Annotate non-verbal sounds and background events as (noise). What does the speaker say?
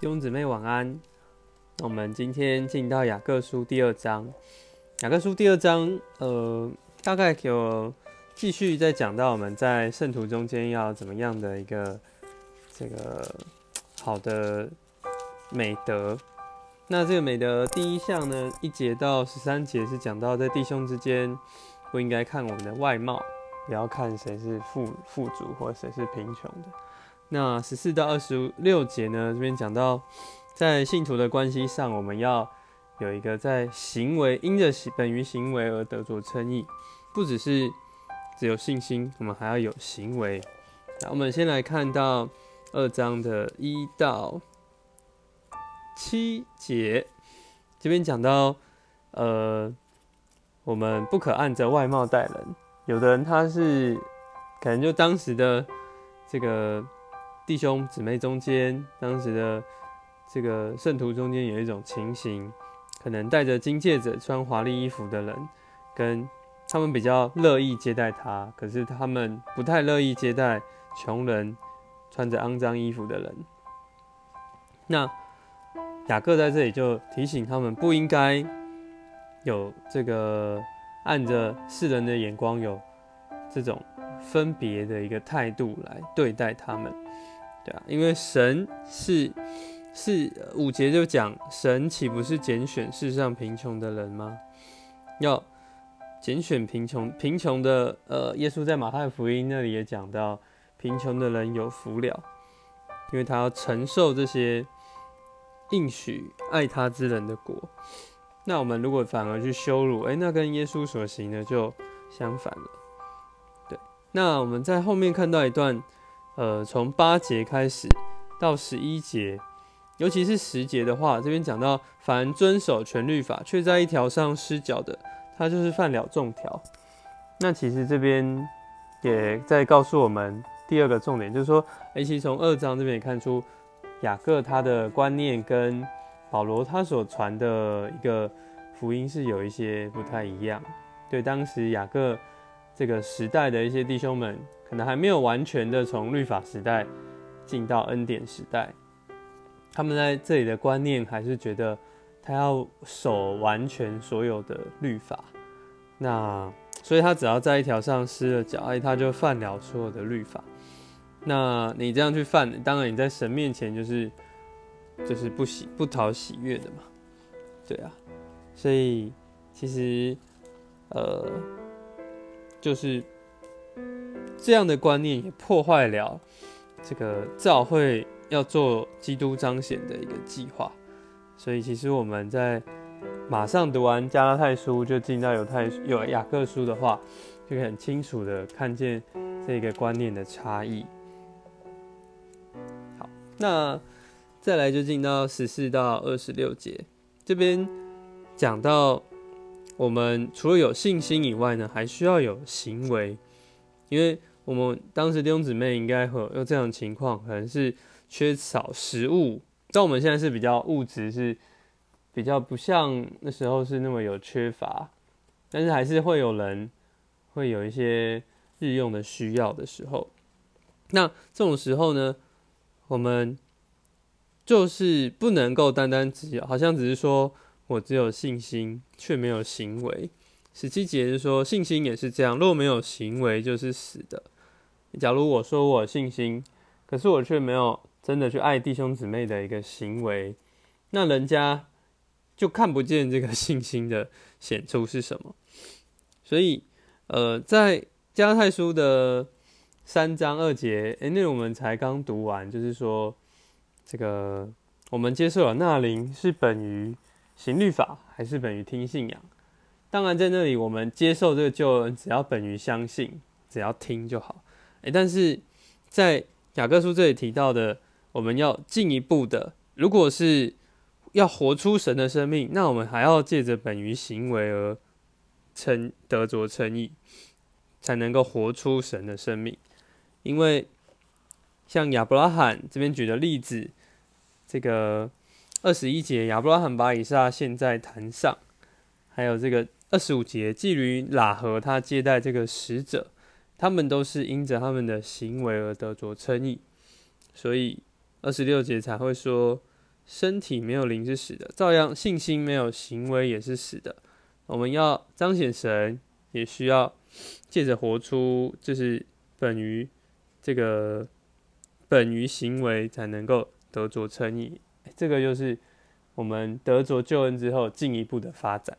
弟兄姊妹晚安。那我们今天进到雅各书第二章。雅各书第二章，呃，大概有继续在讲到我们在圣徒中间要怎么样的一个这个好的美德。那这个美德第一项呢，一节到十三节是讲到在弟兄之间不应该看我们的外貌，不要看谁是富富足或谁是贫穷的。那十四到二十六节呢？这边讲到，在信徒的关系上，我们要有一个在行为因着行本于行为而得着称义，不只是只有信心，我们还要有行为。那我们先来看到二章的一到七节，这边讲到，呃，我们不可按着外貌待人。有的人他是可能就当时的这个。弟兄姊妹中间，当时的这个圣徒中间有一种情形，可能戴着金戒指、穿华丽衣服的人，跟他们比较乐意接待他，可是他们不太乐意接待穷人、穿着肮脏衣服的人。那雅各在这里就提醒他们，不应该有这个按着世人的眼光有这种分别的一个态度来对待他们。对啊，因为神是是五节就讲神岂不是拣选世上贫穷的人吗？要拣选贫穷贫穷的呃，耶稣在马太福音那里也讲到，贫穷的人有福了，因为他要承受这些应许爱他之人的果。那我们如果反而去羞辱，哎，那跟耶稣所行的就相反了。对，那我们在后面看到一段。呃，从八节开始到十一节，尤其是十节的话，这边讲到，凡遵守全律法却在一条上失脚的，他就是犯了众条。那其实这边也在告诉我们第二个重点，就是说，其实从二章这边也看出，雅各他的观念跟保罗他所传的一个福音是有一些不太一样。对当时雅各这个时代的一些弟兄们。可能还没有完全的从律法时代进到恩典时代，他们在这里的观念还是觉得他要守完全所有的律法，那所以他只要在一条上失了脚，哎，他就犯了所有的律法。那你这样去犯，当然你在神面前就是就是不喜不讨喜悦的嘛，对啊，所以其实呃就是。这样的观念也破坏了这个教会要做基督彰显的一个计划，所以其实我们在马上读完加拉太书就进到犹太有雅各书的话，就可以很清楚的看见这个观念的差异。好，那再来就进到十四到二十六节，这边讲到我们除了有信心以外呢，还需要有行为，因为。我们当时弟兄姊妹应该会有这样的情况，可能是缺少食物。但我们现在是比较物质，是比较不像那时候是那么有缺乏，但是还是会有人会有一些日用的需要的时候。那这种时候呢，我们就是不能够单单只有，好像只是说我只有信心却没有行为。十七节是说信心也是这样，若没有行为就是死的。假如我说我信心，可是我却没有真的去爱弟兄姊妹的一个行为，那人家就看不见这个 (laughs) 信心的显出是什么。所以，呃，在加太书的三章二节，哎，那我们才刚读完，就是说，这个我们接受了那灵是本于行律法，还是本于听信仰？当然，在那里我们接受这个救恩，只要本于相信，只要听就好。诶，但是在雅各书这里提到的，我们要进一步的，如果是要活出神的生命，那我们还要借着本于行为而称得着称义，才能够活出神的生命。因为像亚伯拉罕这边举的例子，这个二十一节，亚伯拉罕把以撒现在坛上，还有这个二十五节，基于喇合他接待这个使者。他们都是因着他们的行为而得着称义，所以二十六节才会说身体没有灵是死的，照样信心没有行为也是死的。我们要彰显神，也需要借着活出，就是本于这个本于行为，才能够得着称义。这个就是我们得着救恩之后进一步的发展。